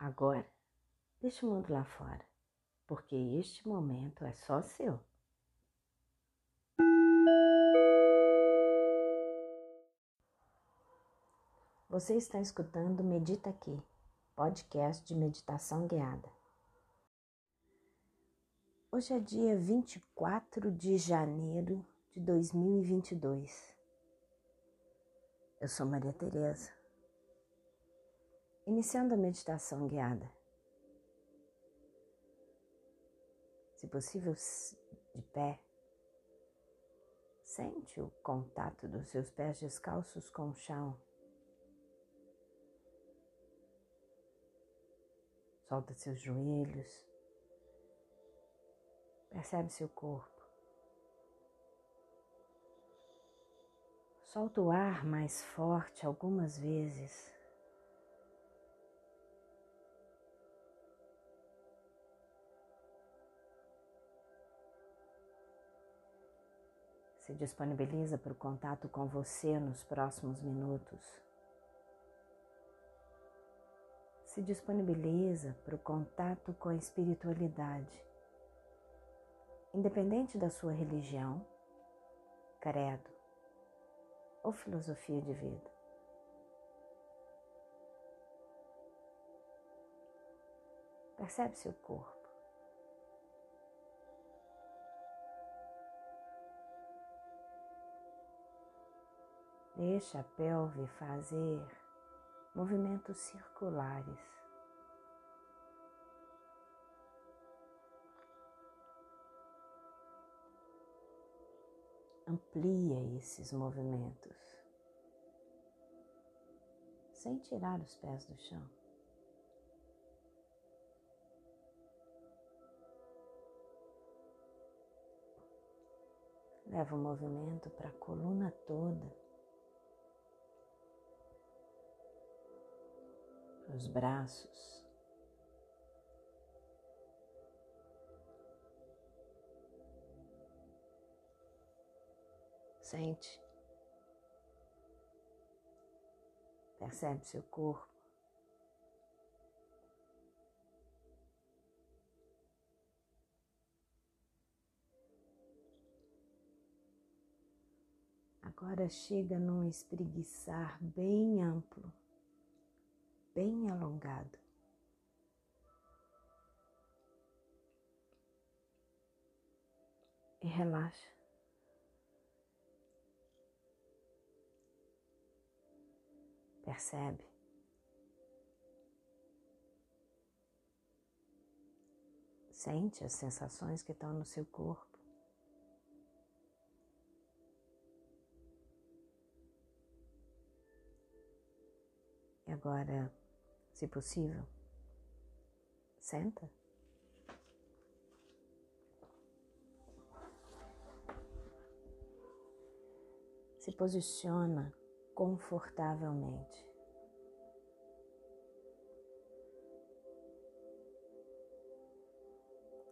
Agora, deixe o mundo lá fora, porque este momento é só seu. Você está escutando Medita Aqui, podcast de meditação guiada. Hoje é dia 24 de janeiro de 2022. Eu sou Maria Tereza Iniciando a meditação guiada. Se possível, de pé, sente o contato dos seus pés descalços com o chão. Solta seus joelhos. Percebe seu corpo. Solta o ar mais forte algumas vezes. Se disponibiliza para o contato com você nos próximos minutos. Se disponibiliza para o contato com a espiritualidade, independente da sua religião, credo ou filosofia de vida. Percebe seu corpo. Deixa a pelve fazer movimentos circulares. Amplia esses movimentos sem tirar os pés do chão. Leva o movimento para a coluna toda. Os braços. Sente, percebe seu corpo. Agora chega num espreguiçar bem amplo bem alongado. E relaxa. Percebe? Sente as sensações que estão no seu corpo. Agora se possível. Senta. Se posiciona confortavelmente.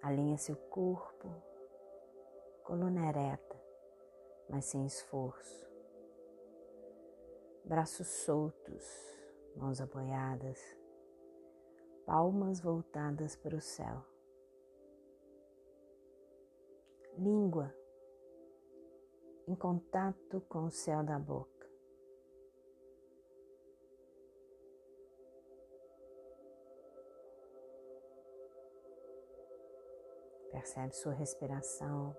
Alinha seu corpo, coluna ereta, mas sem esforço. Braços soltos, mãos apoiadas palmas voltadas para o céu. Língua em contato com o céu da boca. Percebe sua respiração.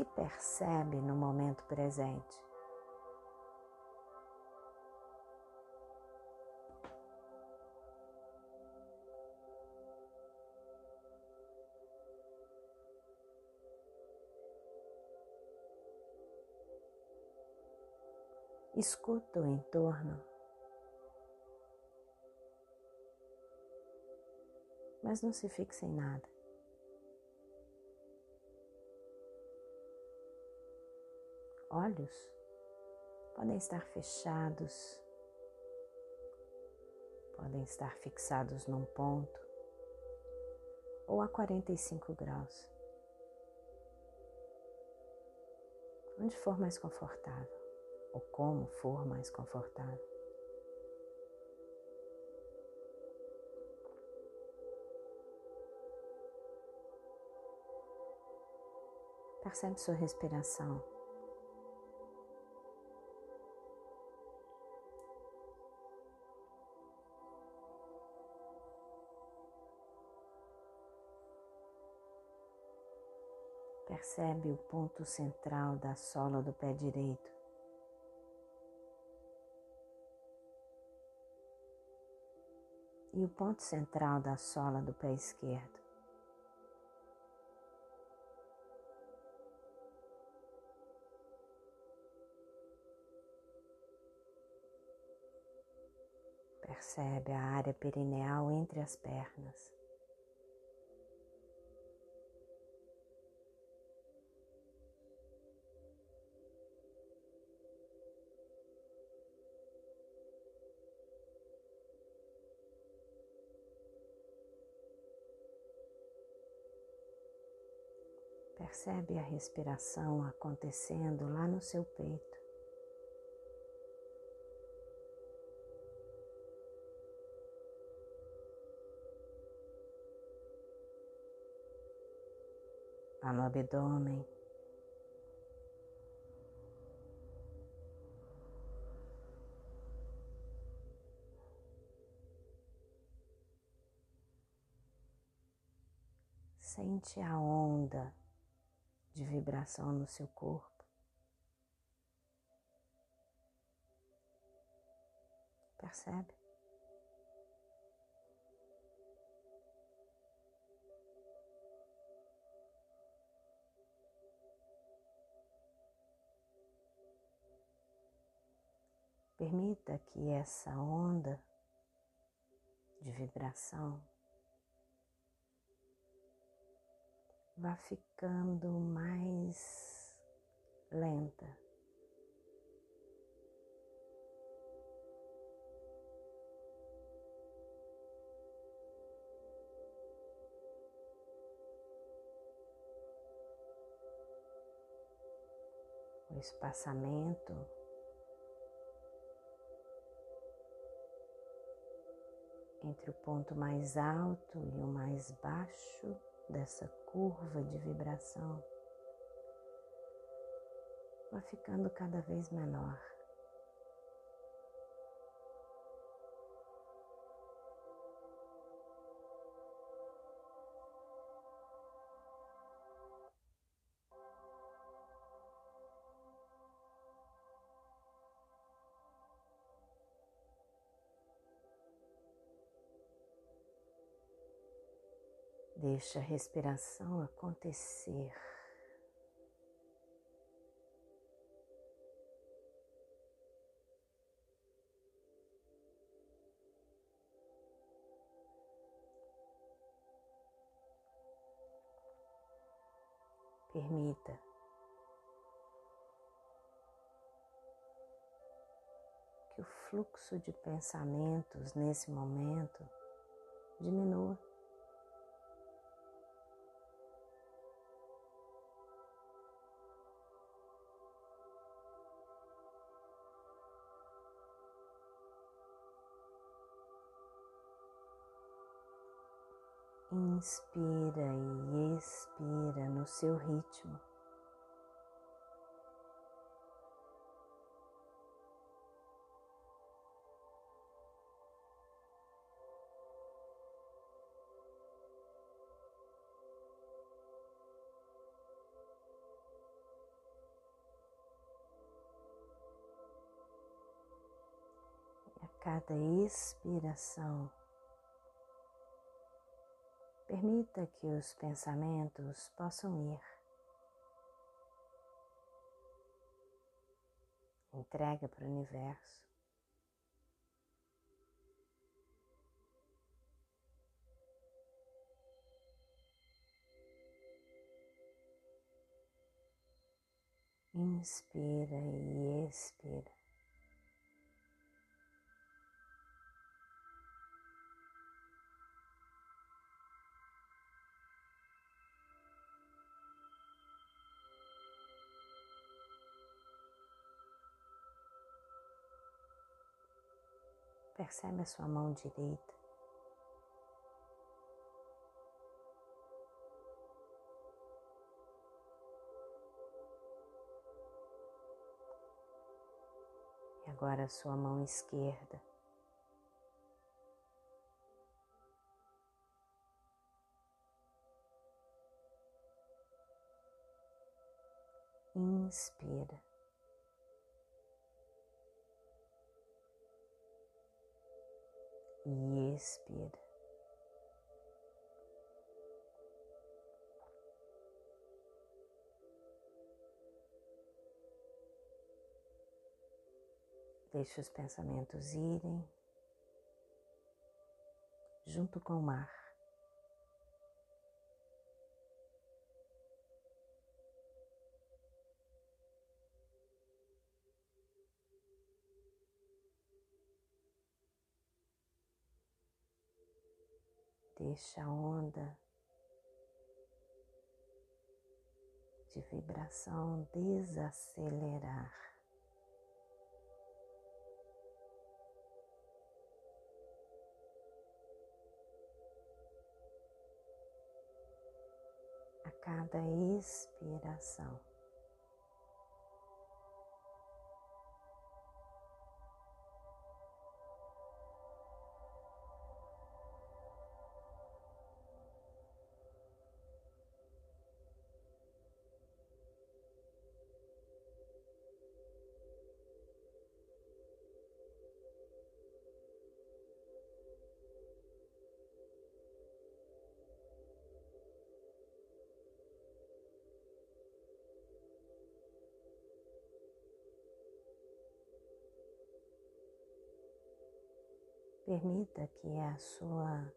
Se percebe no momento presente. Escuta o entorno, mas não se fixe em nada. Olhos podem estar fechados, podem estar fixados num ponto ou a 45 graus. onde for mais confortável ou como for mais confortável. Percebe sua respiração. Percebe o ponto central da sola do pé direito. E o ponto central da sola do pé esquerdo. Percebe a área perineal entre as pernas. Percebe a respiração acontecendo lá no seu peito. Lá no abdômen. Sente a onda de vibração no seu corpo. Percebe? Permita que essa onda de vibração vá ficando mais lenta. O espaçamento entre o ponto mais alto e o mais baixo dessa curva de vibração vai ficando cada vez menor. Deixa a respiração acontecer. Permita que o fluxo de pensamentos nesse momento diminua. Inspira e expira no seu ritmo. cada expiração, Permita que os pensamentos possam ir. Entrega para o universo. Inspira e expira. Percebe a sua mão direita. E agora a sua mão esquerda. Inspira. E expira. Deixe os pensamentos irem junto com o mar. Deixa a onda de vibração desacelerar. A cada expiração. Permita que a sua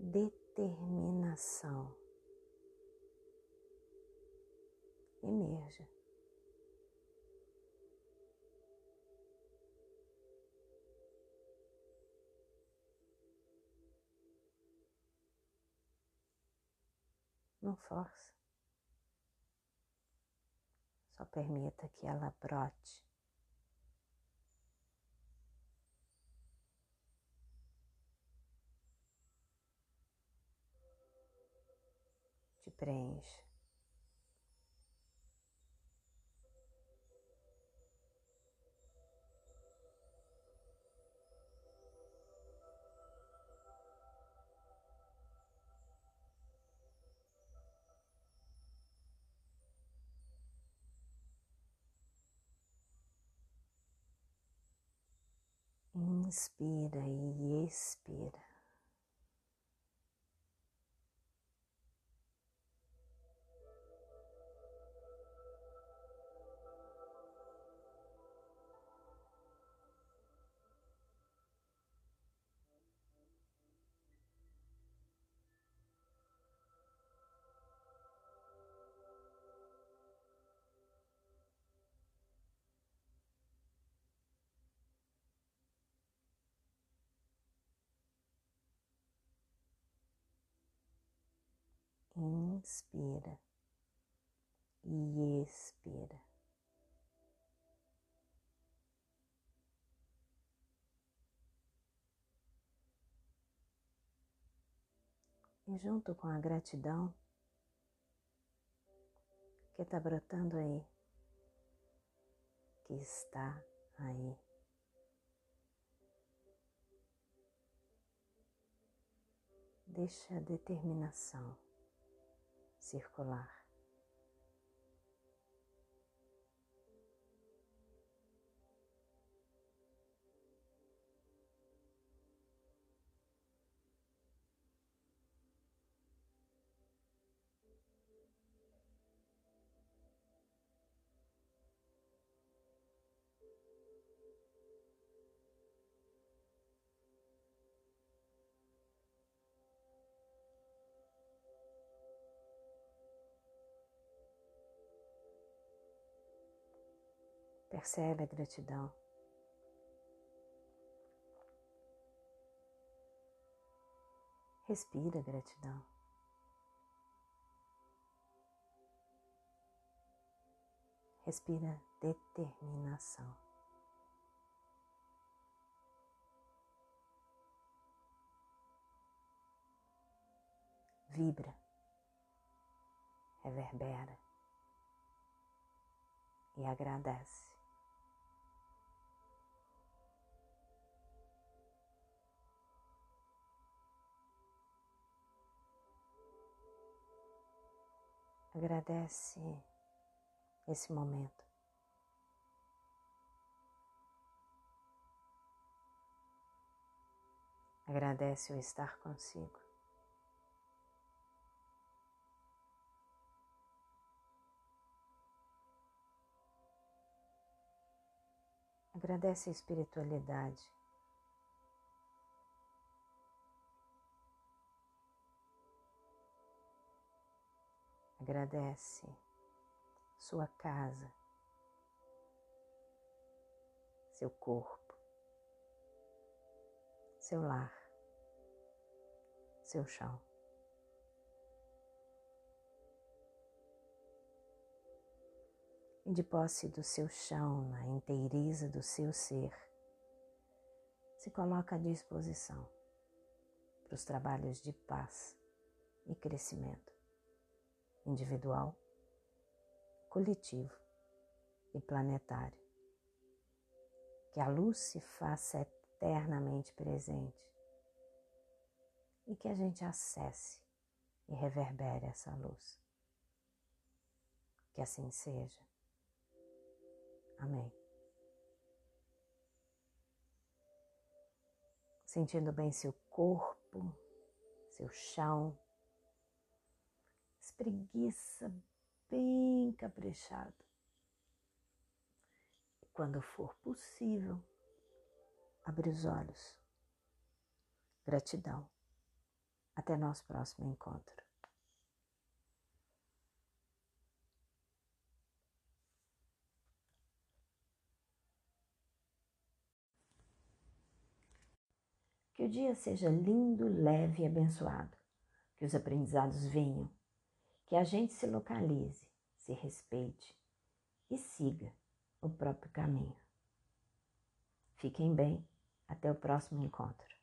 determinação emerja. Não force. Só permita que ela brote preenche. Inspira e expira. Inspira e expira. E junto com a gratidão que está brotando aí, que está aí. Deixa a determinação circular. Percebe a gratidão. Respira gratidão. Respira determinação. Vibra, reverbera e agradece. Agradece esse momento. Agradece o estar consigo. Agradece a espiritualidade. Agradece sua casa, seu corpo, seu lar, seu chão. e de posse do seu chão, na inteireza do seu ser, se coloca à disposição para os trabalhos de paz e crescimento individual, coletivo e planetário. Que a luz se faça eternamente presente e que a gente acesse e reverbere essa luz. Que assim seja. Amém. Sentindo bem seu corpo, seu chão, espreguiça bem caprichado. Quando for possível, abre os olhos. Gratidão. Até nosso próximo encontro. Que o dia seja lindo, leve e abençoado. Que os aprendizados venham. Que a gente se localize, se respeite e siga o próprio caminho. Fiquem bem. Até o próximo encontro.